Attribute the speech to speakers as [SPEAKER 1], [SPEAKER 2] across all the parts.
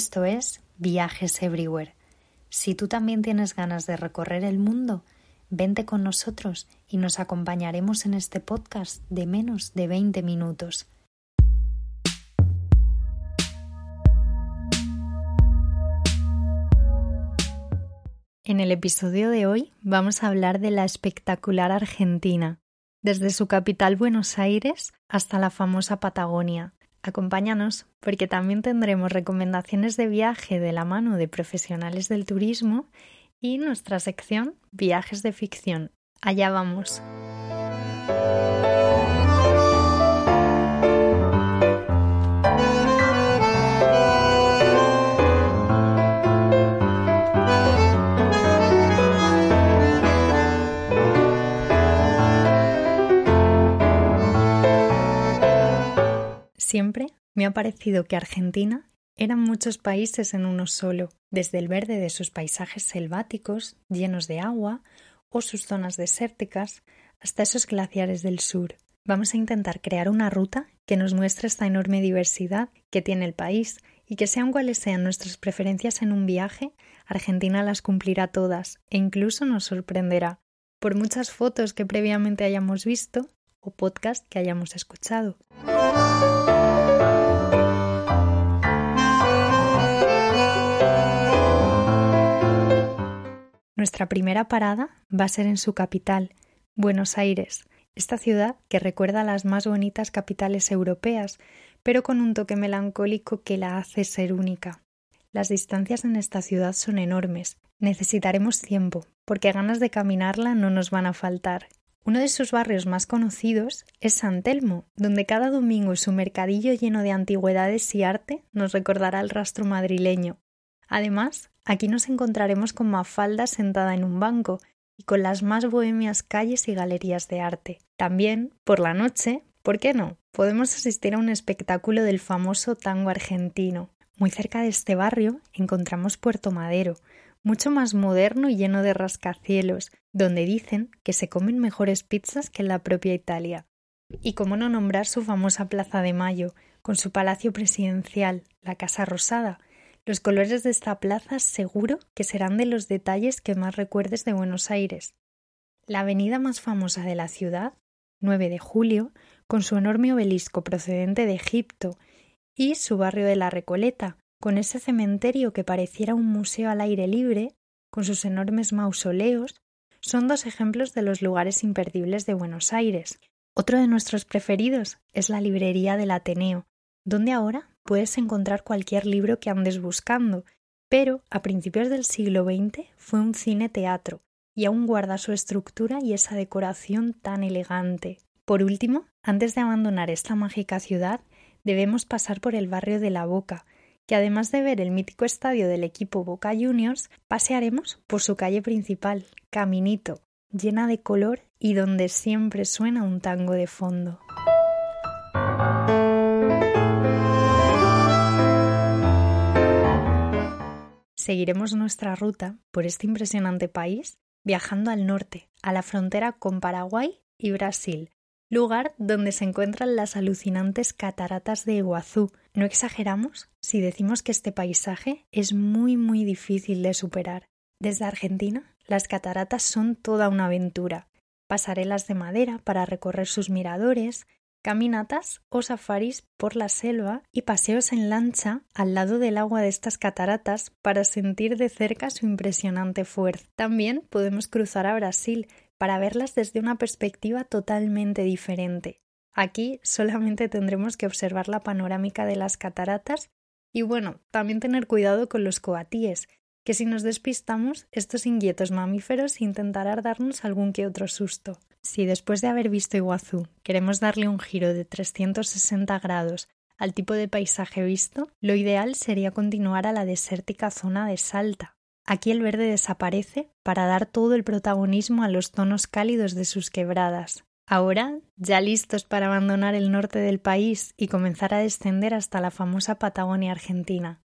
[SPEAKER 1] Esto es Viajes Everywhere. Si tú también tienes ganas de recorrer el mundo, vente con nosotros y nos acompañaremos en este podcast de menos de 20 minutos. En el episodio de hoy vamos a hablar de la espectacular Argentina, desde su capital Buenos Aires hasta la famosa Patagonia, Acompáñanos porque también tendremos recomendaciones de viaje de la mano de profesionales del turismo y nuestra sección Viajes de ficción. Allá vamos. Parecido que Argentina eran muchos países en uno solo, desde el verde de sus paisajes selváticos, llenos de agua, o sus zonas desérticas, hasta esos glaciares del sur. Vamos a intentar crear una ruta que nos muestre esta enorme diversidad que tiene el país y que sean cuales sean nuestras preferencias en un viaje, Argentina las cumplirá todas e incluso nos sorprenderá, por muchas fotos que previamente hayamos visto o podcast que hayamos escuchado. Nuestra primera parada va a ser en su capital, Buenos Aires, esta ciudad que recuerda a las más bonitas capitales europeas, pero con un toque melancólico que la hace ser única. Las distancias en esta ciudad son enormes. Necesitaremos tiempo, porque ganas de caminarla no nos van a faltar. Uno de sus barrios más conocidos es San Telmo, donde cada domingo su mercadillo lleno de antigüedades y arte nos recordará el rastro madrileño. Además, aquí nos encontraremos con Mafalda sentada en un banco y con las más bohemias calles y galerías de arte. También, por la noche, ¿por qué no? Podemos asistir a un espectáculo del famoso tango argentino. Muy cerca de este barrio encontramos Puerto Madero, mucho más moderno y lleno de rascacielos, donde dicen que se comen mejores pizzas que en la propia Italia. Y cómo no nombrar su famosa Plaza de Mayo, con su palacio presidencial, la Casa Rosada, los colores de esta plaza seguro que serán de los detalles que más recuerdes de Buenos Aires. La avenida más famosa de la ciudad, 9 de julio, con su enorme obelisco procedente de Egipto, y su barrio de la Recoleta, con ese cementerio que pareciera un museo al aire libre, con sus enormes mausoleos, son dos ejemplos de los lugares imperdibles de Buenos Aires. Otro de nuestros preferidos es la librería del Ateneo, donde ahora puedes encontrar cualquier libro que andes buscando, pero a principios del siglo XX fue un cine-teatro y aún guarda su estructura y esa decoración tan elegante. Por último, antes de abandonar esta mágica ciudad, debemos pasar por el barrio de La Boca, que además de ver el mítico estadio del equipo Boca Juniors, pasearemos por su calle principal, Caminito, llena de color y donde siempre suena un tango de fondo. Seguiremos nuestra ruta por este impresionante país viajando al norte, a la frontera con Paraguay y Brasil, lugar donde se encuentran las alucinantes cataratas de Iguazú. No exageramos si decimos que este paisaje es muy muy difícil de superar. Desde Argentina, las cataratas son toda una aventura. Pasarelas de madera para recorrer sus miradores, caminatas o safaris por la selva y paseos en lancha al lado del agua de estas cataratas para sentir de cerca su impresionante fuerza. También podemos cruzar a Brasil para verlas desde una perspectiva totalmente diferente. Aquí solamente tendremos que observar la panorámica de las cataratas y bueno, también tener cuidado con los coatíes, que si nos despistamos, estos inquietos mamíferos intentarán darnos algún que otro susto. Si después de haber visto Iguazú queremos darle un giro de 360 grados al tipo de paisaje visto, lo ideal sería continuar a la desértica zona de Salta. Aquí el verde desaparece para dar todo el protagonismo a los tonos cálidos de sus quebradas. Ahora, ya listos para abandonar el norte del país y comenzar a descender hasta la famosa Patagonia argentina.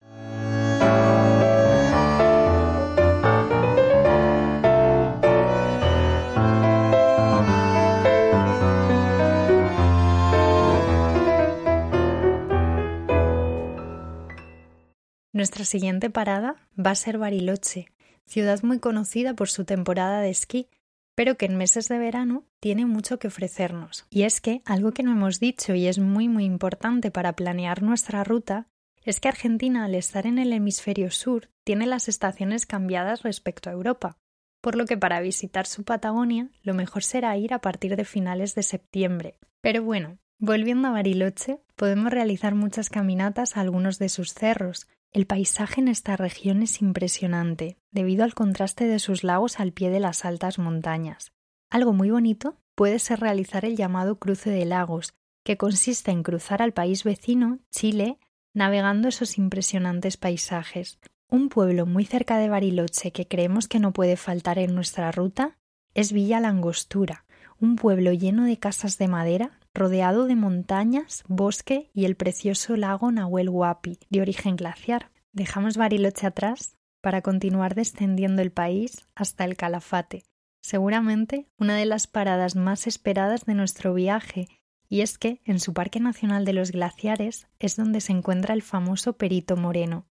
[SPEAKER 1] Nuestra siguiente parada va a ser Bariloche, ciudad muy conocida por su temporada de esquí, pero que en meses de verano tiene mucho que ofrecernos. Y es que algo que no hemos dicho y es muy muy importante para planear nuestra ruta es que Argentina, al estar en el hemisferio sur, tiene las estaciones cambiadas respecto a Europa, por lo que para visitar su Patagonia lo mejor será ir a partir de finales de septiembre. Pero bueno, volviendo a Bariloche, podemos realizar muchas caminatas a algunos de sus cerros. El paisaje en esta región es impresionante, debido al contraste de sus lagos al pie de las altas montañas. Algo muy bonito puede ser realizar el llamado cruce de lagos, que consiste en cruzar al país vecino, Chile, navegando esos impresionantes paisajes. Un pueblo muy cerca de Bariloche que creemos que no puede faltar en nuestra ruta es Villa Langostura, un pueblo lleno de casas de madera, rodeado de montañas, bosque y el precioso lago Nahuel Huapi, de origen glaciar. Dejamos Bariloche atrás para continuar descendiendo el país hasta el Calafate, seguramente una de las paradas más esperadas de nuestro viaje y es que en su Parque Nacional de los Glaciares es donde se encuentra el famoso Perito Moreno.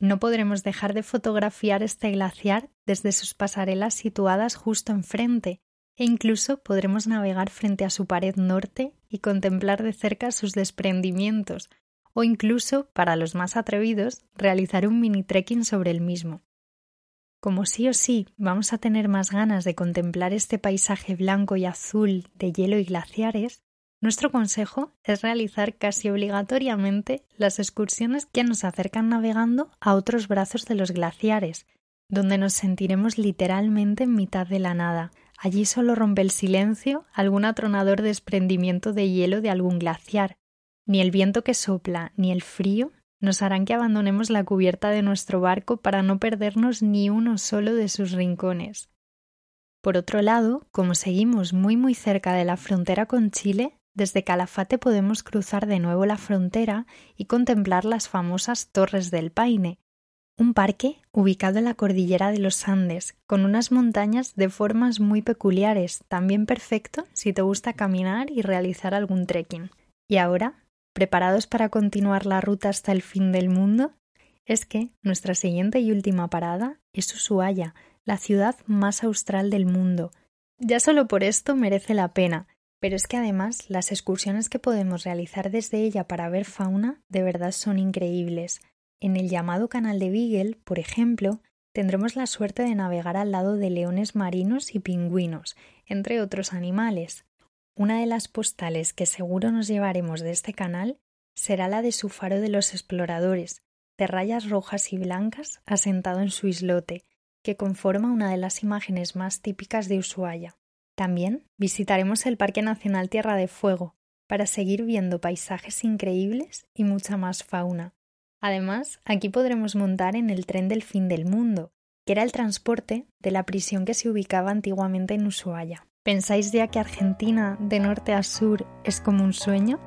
[SPEAKER 1] No podremos dejar de fotografiar este glaciar desde sus pasarelas situadas justo enfrente, e incluso podremos navegar frente a su pared norte y contemplar de cerca sus desprendimientos, o incluso, para los más atrevidos, realizar un mini trekking sobre el mismo. Como sí o sí vamos a tener más ganas de contemplar este paisaje blanco y azul de hielo y glaciares, nuestro consejo es realizar casi obligatoriamente las excursiones que nos acercan navegando a otros brazos de los glaciares, donde nos sentiremos literalmente en mitad de la nada. Allí solo rompe el silencio algún atronador desprendimiento de hielo de algún glaciar. Ni el viento que sopla ni el frío nos harán que abandonemos la cubierta de nuestro barco para no perdernos ni uno solo de sus rincones. Por otro lado, como seguimos muy muy cerca de la frontera con Chile, desde Calafate podemos cruzar de nuevo la frontera y contemplar las famosas Torres del Paine, un parque ubicado en la cordillera de los Andes, con unas montañas de formas muy peculiares, también perfecto si te gusta caminar y realizar algún trekking. Y ahora, ¿preparados para continuar la ruta hasta el fin del mundo? Es que nuestra siguiente y última parada es Ushuaia, la ciudad más austral del mundo. Ya solo por esto merece la pena, pero es que además las excursiones que podemos realizar desde ella para ver fauna de verdad son increíbles. En el llamado canal de Beagle, por ejemplo, tendremos la suerte de navegar al lado de leones marinos y pingüinos, entre otros animales. Una de las postales que seguro nos llevaremos de este canal será la de su faro de los exploradores, de rayas rojas y blancas asentado en su islote, que conforma una de las imágenes más típicas de Ushuaia. También visitaremos el Parque Nacional Tierra de Fuego para seguir viendo paisajes increíbles y mucha más fauna. Además, aquí podremos montar en el tren del fin del mundo, que era el transporte de la prisión que se ubicaba antiguamente en Ushuaia. ¿Pensáis ya que Argentina de norte a sur es como un sueño?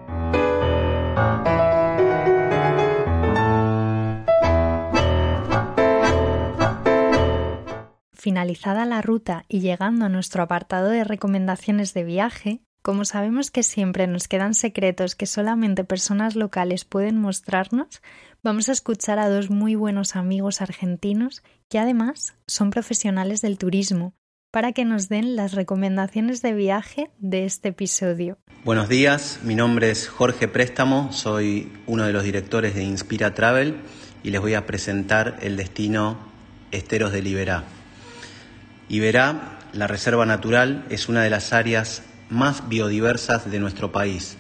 [SPEAKER 1] Finalizada la ruta y llegando a nuestro apartado de recomendaciones de viaje, como sabemos que siempre nos quedan secretos que solamente personas locales pueden mostrarnos, vamos a escuchar a dos muy buenos amigos argentinos que además son profesionales del turismo para que nos den las recomendaciones de viaje de este episodio.
[SPEAKER 2] Buenos días, mi nombre es Jorge Préstamo, soy uno de los directores de Inspira Travel y les voy a presentar el destino Esteros de Liberá. Iberá, la reserva natural, es una de las áreas más biodiversas de nuestro país.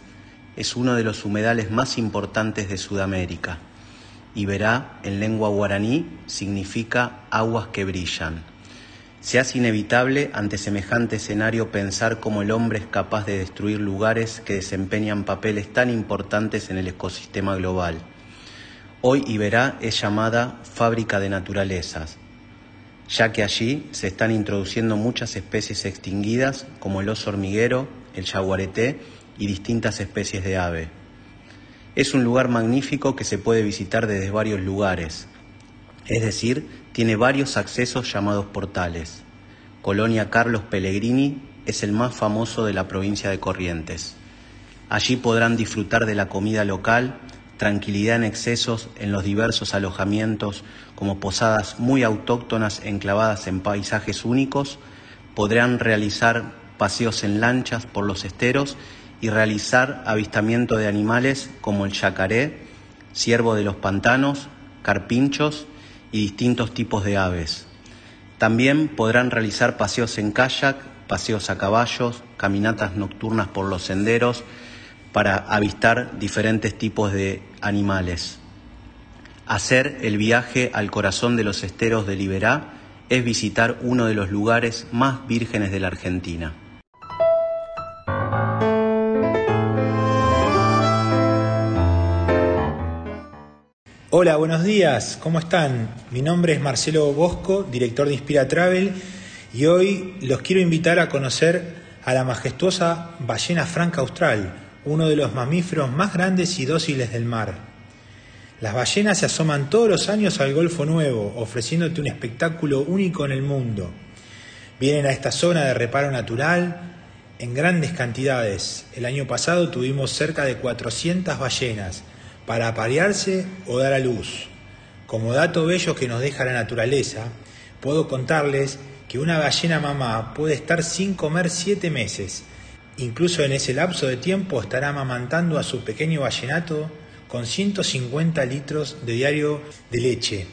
[SPEAKER 2] Es uno de los humedales más importantes de Sudamérica. Iberá, en lengua guaraní, significa aguas que brillan. Se hace inevitable ante semejante escenario pensar cómo el hombre es capaz de destruir lugares que desempeñan papeles tan importantes en el ecosistema global. Hoy Iberá es llamada fábrica de naturalezas, ya que allí se están introduciendo muchas especies extinguidas como el oso hormiguero, el yaguareté y distintas especies de ave. Es un lugar magnífico que se puede visitar desde varios lugares, es decir, tiene varios accesos llamados portales. Colonia Carlos Pellegrini es el más famoso de la provincia de Corrientes. Allí podrán disfrutar de la comida local, tranquilidad en excesos en los diversos alojamientos como posadas muy autóctonas enclavadas en paisajes únicos, podrán realizar paseos en lanchas por los esteros y realizar avistamiento de animales como el yacaré, ciervo de los pantanos, carpinchos y distintos tipos de aves. También podrán realizar paseos en kayak, paseos a caballos, caminatas nocturnas por los senderos para avistar diferentes tipos de animales. Hacer el viaje al corazón de los esteros de Liberá es visitar uno de los lugares más vírgenes de la Argentina.
[SPEAKER 3] Hola, buenos días, ¿cómo están? Mi nombre es Marcelo Bosco, director de Inspira Travel, y hoy los quiero invitar a conocer a la majestuosa ballena franca austral, uno de los mamíferos más grandes y dóciles del mar. Las ballenas se asoman todos los años al Golfo Nuevo, ofreciéndote un espectáculo único en el mundo. Vienen a esta zona de reparo natural en grandes cantidades. El año pasado tuvimos cerca de 400 ballenas para aparearse o dar a luz. Como dato bello que nos deja la naturaleza, puedo contarles que una ballena mamá puede estar sin comer siete meses Incluso en ese lapso de tiempo estará amamantando a su pequeño ballenato con 150 litros de diario de leche.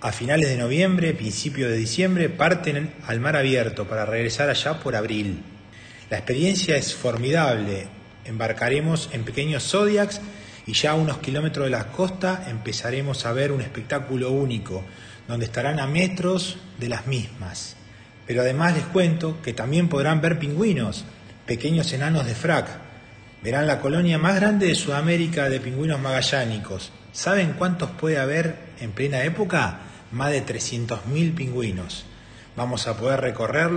[SPEAKER 3] A finales de noviembre, principio de diciembre, parten al mar abierto para regresar allá por abril. La experiencia es formidable. Embarcaremos en pequeños zodiacs y ya a unos kilómetros de la costa empezaremos a ver un espectáculo único, donde estarán a metros de las mismas. Pero además les cuento que también podrán ver pingüinos, pequeños enanos de frac. Verán la colonia más grande de Sudamérica de pingüinos magallánicos. ¿Saben cuántos puede haber en plena época? Más de 300.000 pingüinos. Vamos a poder recorrer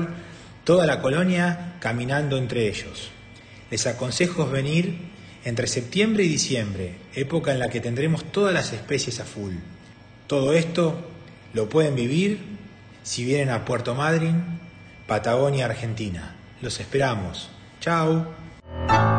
[SPEAKER 3] toda la colonia caminando entre ellos. Les aconsejo venir entre septiembre y diciembre, época en la que tendremos todas las especies a full. Todo esto lo pueden vivir si vienen a Puerto Madryn, Patagonia, Argentina. Los esperamos. Chao.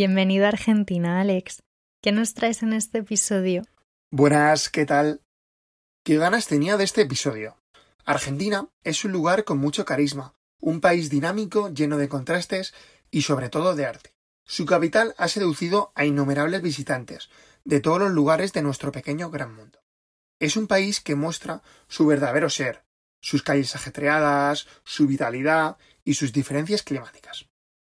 [SPEAKER 1] Bienvenido a Argentina, Alex. ¿Qué nos traes en este episodio?
[SPEAKER 4] Buenas, ¿qué tal? ¿Qué ganas tenía de este episodio? Argentina es un lugar con mucho carisma, un país dinámico, lleno de contrastes y sobre todo de arte. Su capital ha seducido a innumerables visitantes de todos los lugares de nuestro pequeño gran mundo. Es un país que muestra su verdadero ser, sus calles ajetreadas, su vitalidad y sus diferencias climáticas.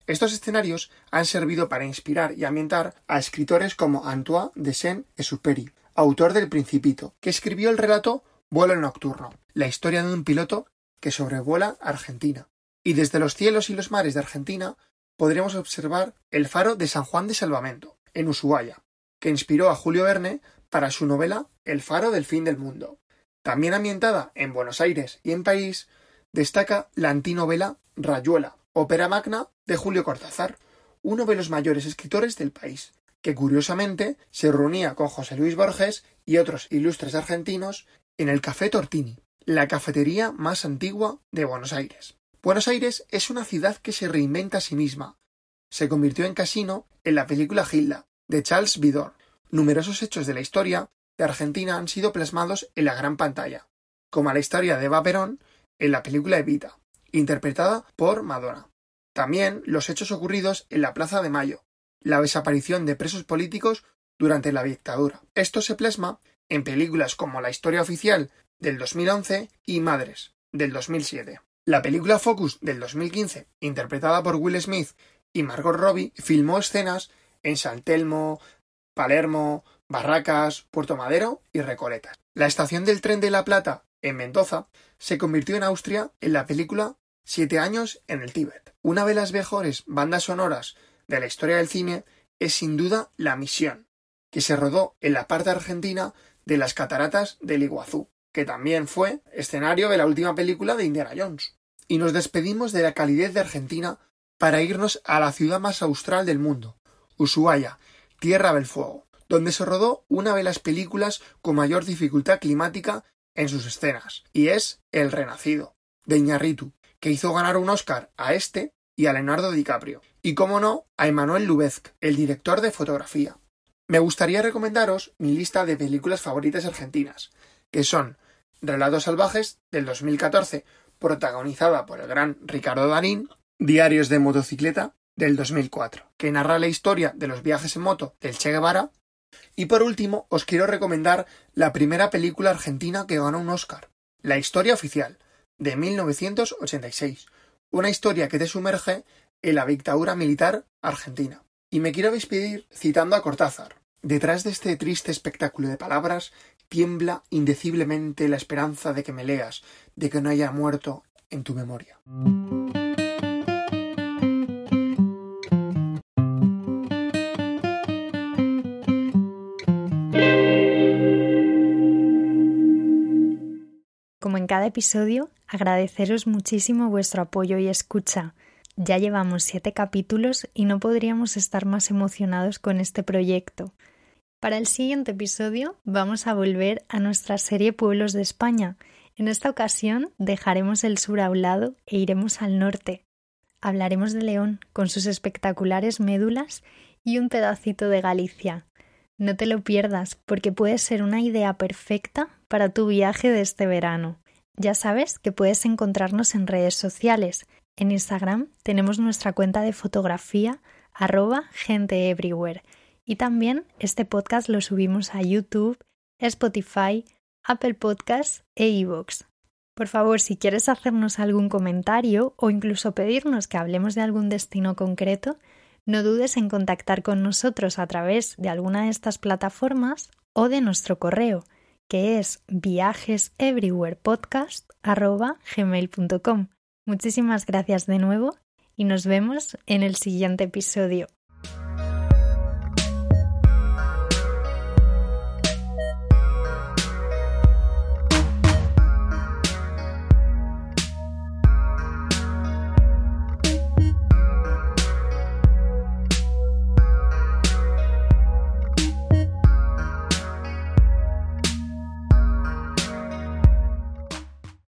[SPEAKER 4] Estos escenarios han servido para inspirar y ambientar a escritores como Antoine de Saint-Exupéry, autor del Principito, que escribió el relato Vuelo nocturno, la historia de un piloto que sobrevuela Argentina. Y desde los cielos y los mares de Argentina podremos observar el faro de San Juan de Salvamento, en Ushuaia, que inspiró a Julio Verne para su novela El faro del fin del mundo. También ambientada en Buenos Aires y en París, destaca la antinovela Rayuela, ópera magna de Julio Cortázar, uno de los mayores escritores del país, que curiosamente se reunía con José Luis Borges y otros ilustres argentinos en el Café Tortini, la cafetería más antigua de Buenos Aires. Buenos Aires es una ciudad que se reinventa a sí misma. Se convirtió en casino en la película Gilda, de Charles Vidor. Numerosos hechos de la historia de Argentina han sido plasmados en la gran pantalla, como la historia de Eva Perón en la película Evita, interpretada por Madonna. También los hechos ocurridos en la Plaza de Mayo, la desaparición de presos políticos durante la dictadura. Esto se plasma en películas como La historia oficial del 2011 y Madres del 2007. La película Focus del 2015, interpretada por Will Smith y Margot Robbie, filmó escenas en San Telmo, Palermo, Barracas, Puerto Madero y Recoletas. La estación del tren de La Plata, en Mendoza, se convirtió en Austria en la película Siete años en el Tíbet. Una de las mejores bandas sonoras de la historia del cine es sin duda La Misión, que se rodó en la parte argentina de las cataratas del Iguazú, que también fue escenario de la última película de Indiana Jones. Y nos despedimos de la calidez de Argentina para irnos a la ciudad más austral del mundo, Ushuaia, Tierra del Fuego, donde se rodó una de las películas con mayor dificultad climática en sus escenas, y es El Renacido, de Iñarritu, que hizo ganar un Oscar a este y a Leonardo DiCaprio, y como no, a Emmanuel Lubezk, el director de fotografía. Me gustaría recomendaros mi lista de películas favoritas argentinas, que son Relatos Salvajes del 2014, protagonizada por el gran Ricardo Darín, Diarios de motocicleta del 2004, que narra la historia de los viajes en moto del Che Guevara, y por último os quiero recomendar la primera película argentina que ganó un Oscar, La historia oficial, de 1986, una historia que te sumerge en la dictadura militar argentina. Y me quiero despedir citando a Cortázar. Detrás de este triste espectáculo de palabras tiembla indeciblemente la esperanza de que me leas, de que no haya muerto en tu memoria.
[SPEAKER 1] Cada episodio, agradeceros muchísimo vuestro apoyo y escucha. Ya llevamos siete capítulos y no podríamos estar más emocionados con este proyecto. Para el siguiente episodio vamos a volver a nuestra serie Pueblos de España. En esta ocasión dejaremos el sur a un lado e iremos al norte. Hablaremos de León con sus espectaculares médulas y un pedacito de Galicia. No te lo pierdas porque puede ser una idea perfecta para tu viaje de este verano. Ya sabes que puedes encontrarnos en redes sociales. En Instagram tenemos nuestra cuenta de fotografía arroba gente everywhere y también este podcast lo subimos a YouTube, Spotify, Apple Podcasts e iVoox. Por favor, si quieres hacernos algún comentario o incluso pedirnos que hablemos de algún destino concreto, no dudes en contactar con nosotros a través de alguna de estas plataformas o de nuestro correo, que es viajeseverywherepodcast.gmail.com. Muchísimas gracias de nuevo y nos vemos en el siguiente episodio.